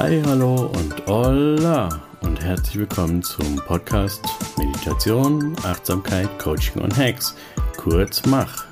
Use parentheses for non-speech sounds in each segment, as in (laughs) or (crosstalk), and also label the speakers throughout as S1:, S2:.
S1: Hi, hallo und hola und herzlich willkommen zum Podcast Meditation, Achtsamkeit, Coaching und Hacks. Kurz Mach.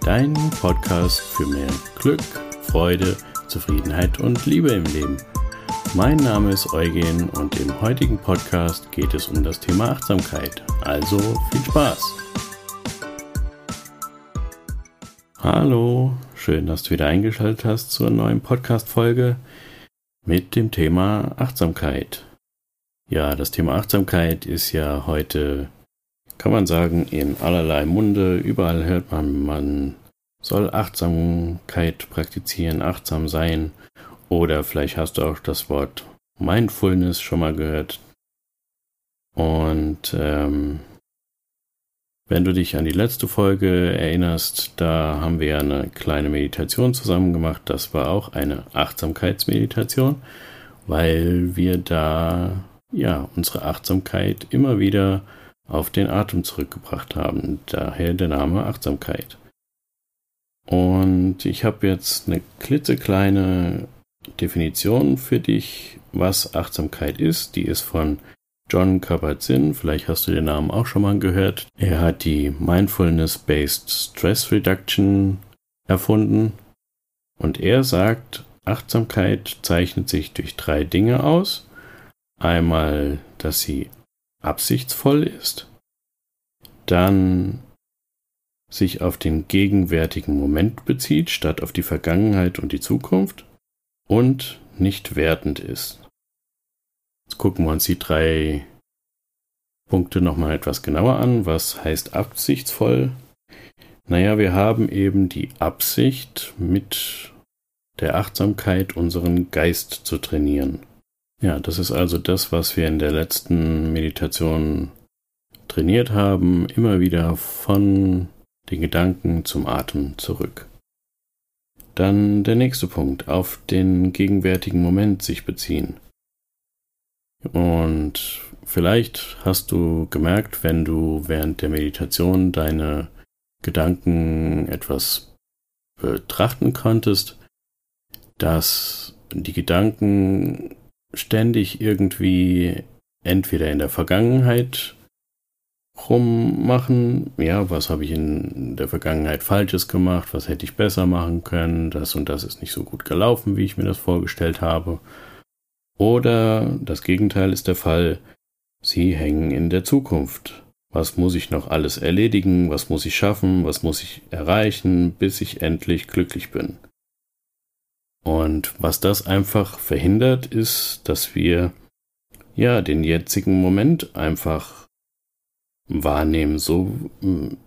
S1: Dein Podcast für mehr Glück, Freude, Zufriedenheit und Liebe im Leben. Mein Name ist Eugen und im heutigen Podcast geht es um das Thema Achtsamkeit. Also viel Spaß! Hallo, schön, dass du wieder eingeschaltet hast zur neuen Podcast-Folge mit dem Thema Achtsamkeit. Ja, das Thema Achtsamkeit ist ja heute, kann man sagen, in allerlei Munde. Überall hört man, man soll Achtsamkeit praktizieren, achtsam sein. Oder vielleicht hast du auch das Wort Mindfulness schon mal gehört. Und ähm, wenn du dich an die letzte Folge erinnerst, da haben wir eine kleine Meditation zusammen gemacht. Das war auch eine Achtsamkeitsmeditation, weil wir da ja unsere Achtsamkeit immer wieder auf den Atem zurückgebracht haben. Daher der Name Achtsamkeit. Und ich habe jetzt eine klitzekleine Definition für dich, was Achtsamkeit ist. Die ist von John Kabat-Zinn, vielleicht hast du den Namen auch schon mal gehört. Er hat die Mindfulness-Based Stress Reduction erfunden und er sagt, Achtsamkeit zeichnet sich durch drei Dinge aus. Einmal, dass sie absichtsvoll ist, dann sich auf den gegenwärtigen Moment bezieht, statt auf die Vergangenheit und die Zukunft und nicht wertend ist. Jetzt gucken wir uns die drei Punkte nochmal etwas genauer an. Was heißt absichtsvoll? Naja, wir haben eben die Absicht, mit der Achtsamkeit unseren Geist zu trainieren. Ja, das ist also das, was wir in der letzten Meditation trainiert haben, immer wieder von den Gedanken zum Atem zurück. Dann der nächste Punkt, auf den gegenwärtigen Moment sich beziehen. Und vielleicht hast du gemerkt, wenn du während der Meditation deine Gedanken etwas betrachten konntest, dass die Gedanken ständig irgendwie entweder in der Vergangenheit rummachen, ja, was habe ich in der Vergangenheit Falsches gemacht, was hätte ich besser machen können, das und das ist nicht so gut gelaufen, wie ich mir das vorgestellt habe, oder das Gegenteil ist der Fall, sie hängen in der Zukunft. Was muss ich noch alles erledigen, was muss ich schaffen, was muss ich erreichen, bis ich endlich glücklich bin. Und was das einfach verhindert, ist, dass wir ja den jetzigen Moment einfach wahrnehmen, so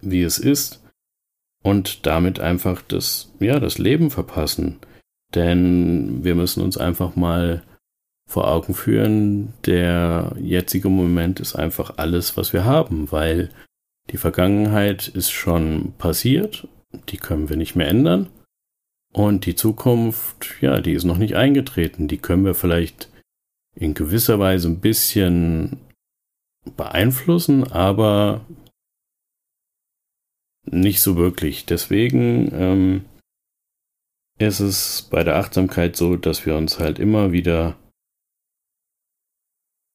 S1: wie es ist, und damit einfach das, ja, das Leben verpassen. Denn wir müssen uns einfach mal vor Augen führen, der jetzige Moment ist einfach alles, was wir haben, weil die Vergangenheit ist schon passiert, die können wir nicht mehr ändern. Und die Zukunft, ja, die ist noch nicht eingetreten, die können wir vielleicht in gewisser Weise ein bisschen beeinflussen, aber nicht so wirklich. Deswegen ähm, ist es bei der Achtsamkeit so, dass wir uns halt immer wieder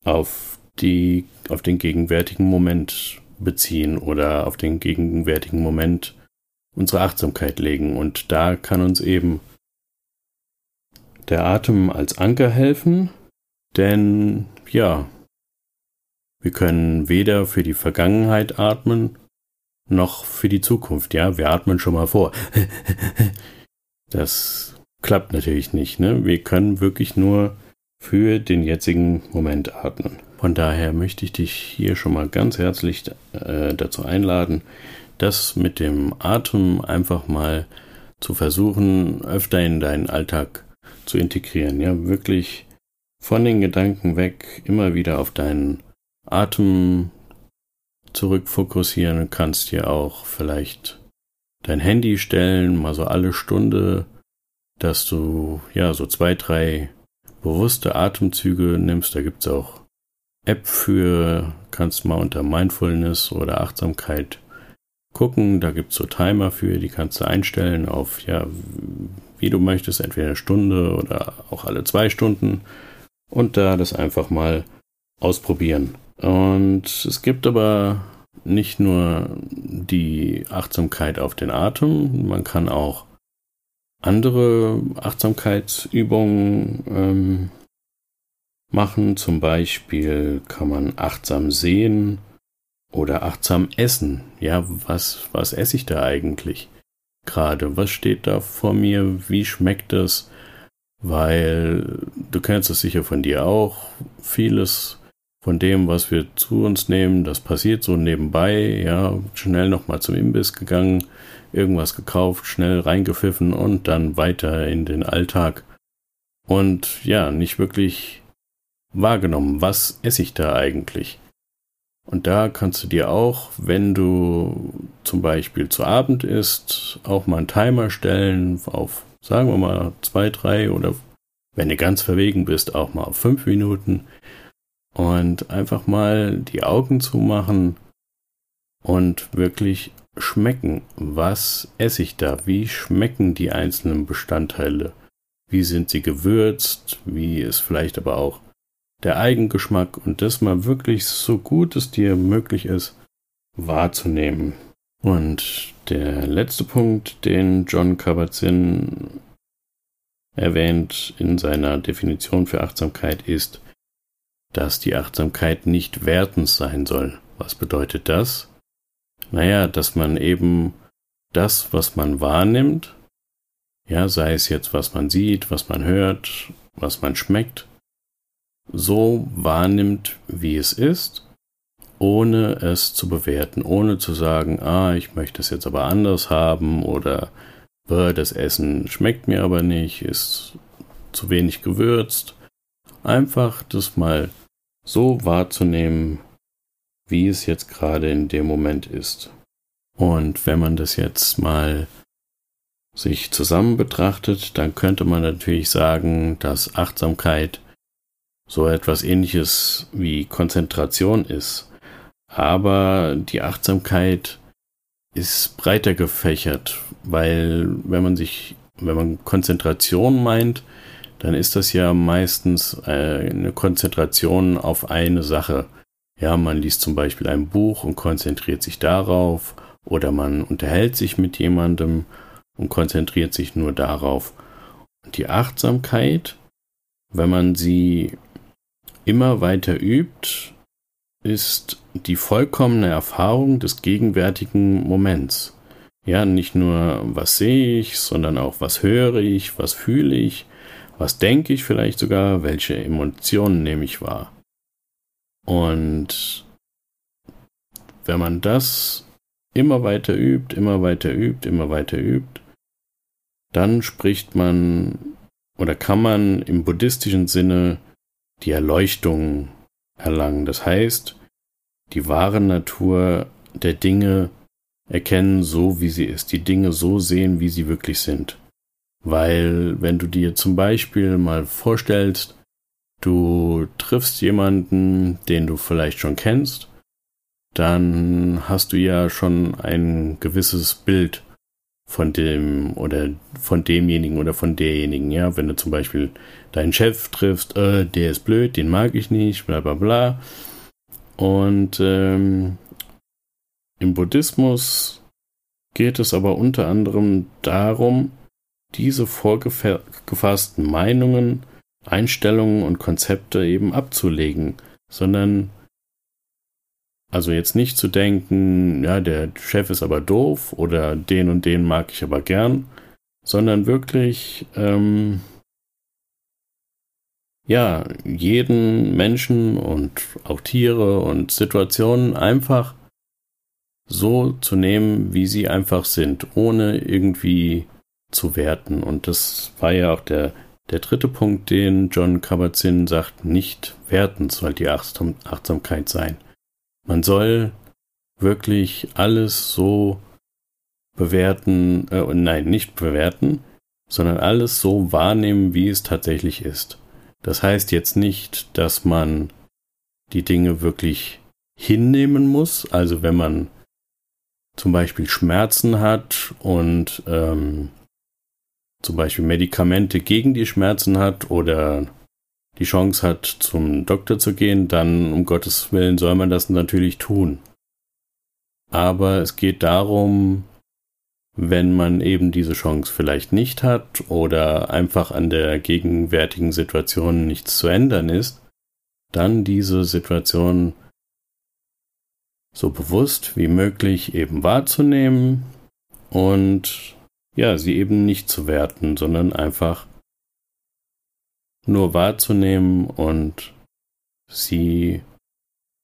S1: auf die, auf den gegenwärtigen Moment beziehen oder auf den gegenwärtigen Moment unsere Achtsamkeit legen. Und da kann uns eben der Atem als Anker helfen, denn ja, wir können weder für die Vergangenheit atmen, noch für die Zukunft. Ja, wir atmen schon mal vor. (laughs) Das klappt natürlich nicht. Ne? Wir können wirklich nur für den jetzigen Moment atmen. Von daher möchte ich dich hier schon mal ganz herzlich äh, dazu einladen, das mit dem Atem einfach mal zu versuchen, öfter in deinen Alltag zu integrieren. Ja, wirklich von den Gedanken weg, immer wieder auf deinen Atem zurückfokussieren. Du kannst dir auch vielleicht dein Handy stellen, mal so alle Stunde, dass du ja so zwei, drei bewusste Atemzüge nimmst. Da gibt es auch App für, kannst mal unter Mindfulness oder Achtsamkeit gucken. Da gibt es so Timer für, die kannst du einstellen auf, ja, wie du möchtest, entweder eine Stunde oder auch alle zwei Stunden. und da das einfach mal ausprobieren. Und es gibt aber nicht nur die Achtsamkeit auf den Atem, man kann auch andere Achtsamkeitsübungen ähm, machen. Zum Beispiel kann man achtsam sehen oder achtsam essen. Ja, was, was esse ich da eigentlich gerade? Was steht da vor mir? Wie schmeckt das? Weil du kennst es sicher von dir auch. Vieles von dem, was wir zu uns nehmen, das passiert so nebenbei. Ja, schnell nochmal zum Imbiss gegangen, irgendwas gekauft, schnell reingepfiffen und dann weiter in den Alltag. Und ja, nicht wirklich wahrgenommen, was esse ich da eigentlich? Und da kannst du dir auch, wenn du zum Beispiel zu Abend isst, auch mal einen Timer stellen auf, sagen wir mal, zwei, drei oder wenn du ganz verwegen bist, auch mal auf fünf Minuten. Und einfach mal die Augen zumachen und wirklich schmecken. Was esse ich da? Wie schmecken die einzelnen Bestandteile? Wie sind sie gewürzt? Wie ist vielleicht aber auch der Eigengeschmack und das mal wirklich so gut es dir möglich ist wahrzunehmen. Und der letzte Punkt, den John Kabat-Zinn erwähnt in seiner Definition für Achtsamkeit, ist, dass die Achtsamkeit nicht wertend sein soll. Was bedeutet das? Naja, dass man eben das, was man wahrnimmt, ja, sei es jetzt, was man sieht, was man hört, was man schmeckt, so wahrnimmt, wie es ist, ohne es zu bewerten, ohne zu sagen, ah, ich möchte es jetzt aber anders haben oder das Essen schmeckt mir aber nicht, ist zu wenig gewürzt. Einfach das mal so wahrzunehmen, wie es jetzt gerade in dem Moment ist. Und wenn man das jetzt mal sich zusammen betrachtet, dann könnte man natürlich sagen, dass Achtsamkeit so etwas ähnliches wie Konzentration ist. Aber die Achtsamkeit ist breiter gefächert, weil wenn man sich, wenn man Konzentration meint, dann ist das ja meistens äh, eine Konzentration auf eine Sache. Ja, man liest zum Beispiel ein Buch und konzentriert sich darauf, oder man unterhält sich mit jemandem und konzentriert sich nur darauf. Und die Achtsamkeit, wenn man sie immer weiter übt, ist die vollkommene Erfahrung des gegenwärtigen Moments. Ja, nicht nur, was sehe ich, sondern auch, was höre ich, was fühle ich, was denke ich vielleicht sogar, welche Emotionen nehme ich wahr. Und wenn man das immer weiter übt, immer weiter übt, immer weiter übt, dann spricht man oder kann man im buddhistischen Sinne die Erleuchtung erlangen. Das heißt, die wahre Natur der Dinge erkennen, so wie sie ist, die Dinge so sehen, wie sie wirklich sind. Weil wenn du dir zum Beispiel mal vorstellst, du triffst jemanden, den du vielleicht schon kennst, dann hast du ja schon ein gewisses Bild von dem oder von demjenigen oder von derjenigen, ja, wenn du zum Beispiel deinen Chef triffst, äh, der ist blöd, den mag ich nicht, bla bla bla. Und ähm, im Buddhismus geht es aber unter anderem darum, diese vorgefassten Meinungen, Einstellungen und Konzepte eben abzulegen, sondern also jetzt nicht zu denken, ja, der Chef ist aber doof oder den und den mag ich aber gern, sondern wirklich, ähm, ja, jeden Menschen und auch Tiere und Situationen einfach so zu nehmen, wie sie einfach sind, ohne irgendwie zu werten. Und das war ja auch der, der dritte Punkt, den John Kabat-Zinn sagt, nicht werten soll die Achtsamkeit sein. Man soll wirklich alles so bewerten, äh, nein, nicht bewerten, sondern alles so wahrnehmen, wie es tatsächlich ist. Das heißt jetzt nicht, dass man die Dinge wirklich hinnehmen muss. Also wenn man zum Beispiel Schmerzen hat und ähm, zum Beispiel Medikamente gegen die Schmerzen hat oder die Chance hat, zum Doktor zu gehen, dann um Gottes Willen soll man das natürlich tun. Aber es geht darum, wenn man eben diese Chance vielleicht nicht hat oder einfach an der gegenwärtigen Situation nichts zu ändern ist, dann diese Situation so bewusst wie möglich eben wahrzunehmen und ja, sie eben nicht zu werten, sondern einfach nur wahrzunehmen und sie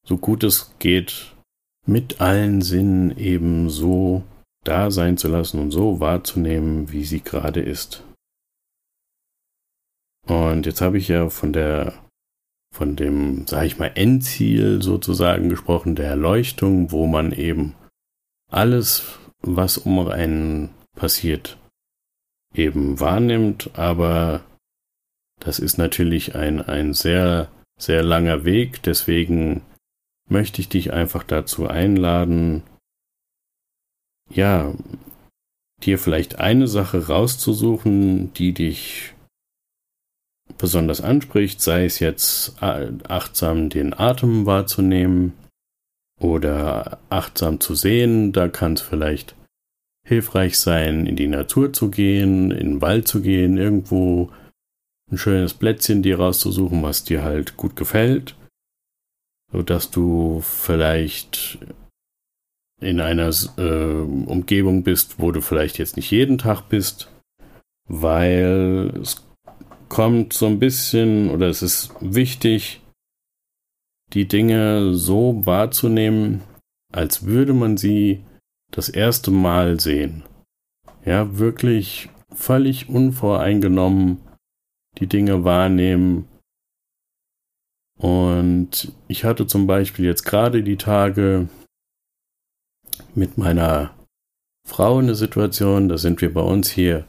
S1: so gut es geht mit allen Sinnen eben so da sein zu lassen und so wahrzunehmen, wie sie gerade ist. Und jetzt habe ich ja von der von dem, sage ich mal, Endziel sozusagen gesprochen, der Erleuchtung, wo man eben alles, was um einen passiert, eben wahrnimmt, aber das ist natürlich ein, ein sehr, sehr langer Weg, deswegen möchte ich dich einfach dazu einladen, ja, dir vielleicht eine Sache rauszusuchen, die dich besonders anspricht, sei es jetzt achtsam den Atem wahrzunehmen oder achtsam zu sehen, da kann es vielleicht hilfreich sein, in die Natur zu gehen, in den Wald zu gehen, irgendwo ein schönes Plätzchen dir rauszusuchen, was dir halt gut gefällt, so dass du vielleicht in einer äh, Umgebung bist, wo du vielleicht jetzt nicht jeden Tag bist, weil es kommt so ein bisschen oder es ist wichtig, die Dinge so wahrzunehmen, als würde man sie das erste Mal sehen. Ja, wirklich völlig unvoreingenommen die Dinge wahrnehmen. Und ich hatte zum Beispiel jetzt gerade die Tage mit meiner Frau eine Situation, da sind wir bei uns hier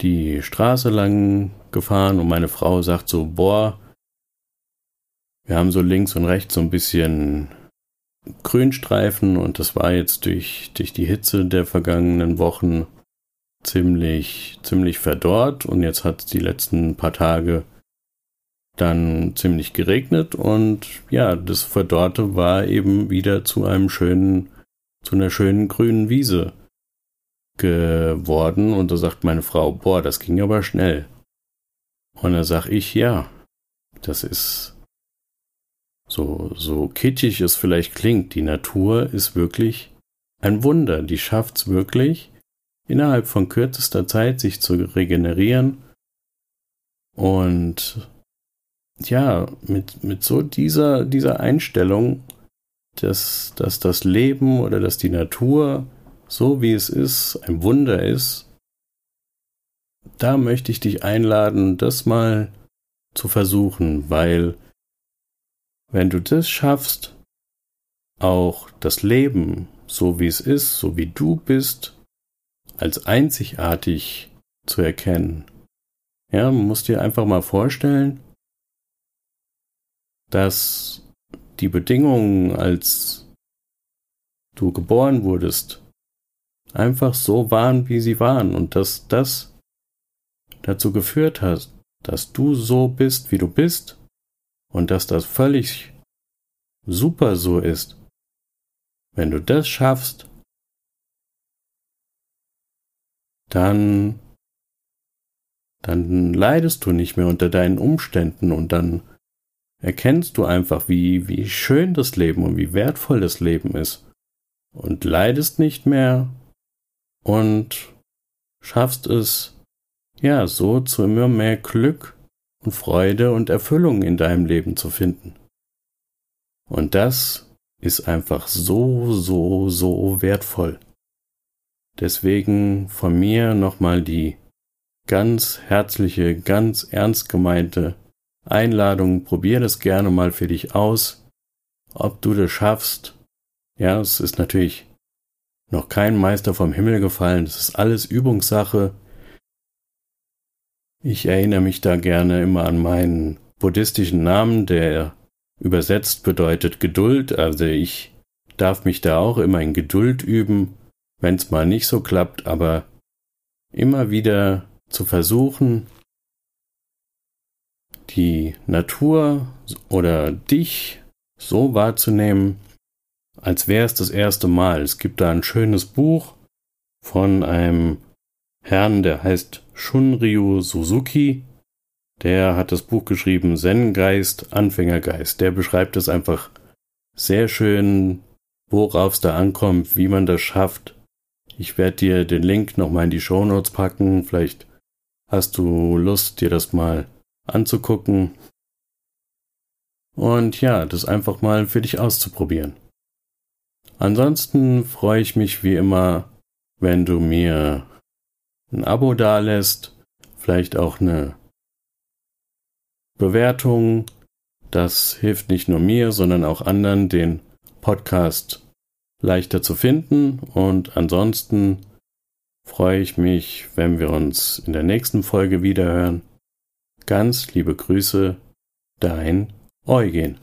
S1: die Straße lang gefahren und meine Frau sagt so, boah, wir haben so links und rechts so ein bisschen Grünstreifen und das war jetzt durch, durch die Hitze der vergangenen Wochen ziemlich, ziemlich verdorrt und jetzt hat es die letzten paar Tage dann ziemlich geregnet und ja, das Verdorrte war eben wieder zu einem schönen, zu einer schönen grünen Wiese geworden und da sagt meine Frau, boah, das ging aber schnell. Und da sag ich, ja, das ist so, so kitschig es vielleicht klingt, die Natur ist wirklich ein Wunder. Die schafft's wirklich, innerhalb von kürzester Zeit sich zu regenerieren. Und ja, mit, mit so dieser, dieser Einstellung, dass, dass das Leben oder dass die Natur so wie es ist, ein Wunder ist, da möchte ich dich einladen, das mal zu versuchen, weil wenn du das schaffst, auch das Leben, so wie es ist, so wie du bist, als einzigartig zu erkennen. Ja, man muss dir einfach mal vorstellen, dass die Bedingungen, als du geboren wurdest, einfach so waren, wie sie waren und dass das dazu geführt hat, dass du so bist, wie du bist und dass das völlig super so ist. Wenn du das schaffst, dann dann leidest du nicht mehr unter deinen Umständen und dann erkennst du einfach, wie, wie schön das Leben und wie wertvoll das Leben ist und leidest nicht mehr und schaffst es, ja, so zu immer mehr Glück und Freude und Erfüllung in deinem Leben zu finden. Und das ist einfach so, so, so wertvoll. Deswegen von mir nochmal die ganz herzliche, ganz ernst gemeinte Einladung. Probier das gerne mal für dich aus, ob du das schaffst. Ja, es ist natürlich noch kein Meister vom Himmel gefallen. Das ist alles Übungssache. Ich erinnere mich da gerne immer an meinen buddhistischen Namen, der übersetzt bedeutet Geduld. Also ich darf mich da auch immer in Geduld üben, wenn es mal nicht so klappt, aber immer wieder zu versuchen, die Natur oder dich so wahrzunehmen, als wäre es das erste Mal. Es gibt da ein schönes Buch von einem Herrn, der heißt Shunryu Suzuki. Der hat das Buch geschrieben Zen-Geist, Anfängergeist. Der beschreibt es einfach sehr schön, worauf es da ankommt, wie man das schafft. Ich werde dir den Link nochmal in die Show Notes packen. Vielleicht hast du Lust, dir das mal anzugucken. Und ja, das einfach mal für dich auszuprobieren. Ansonsten freue ich mich wie immer, wenn du mir ein Abo dalässt, vielleicht auch eine Bewertung. Das hilft nicht nur mir, sondern auch anderen, den Podcast leichter zu finden. Und ansonsten freue ich mich, wenn wir uns in der nächsten Folge wiederhören. Ganz liebe Grüße, dein Eugen.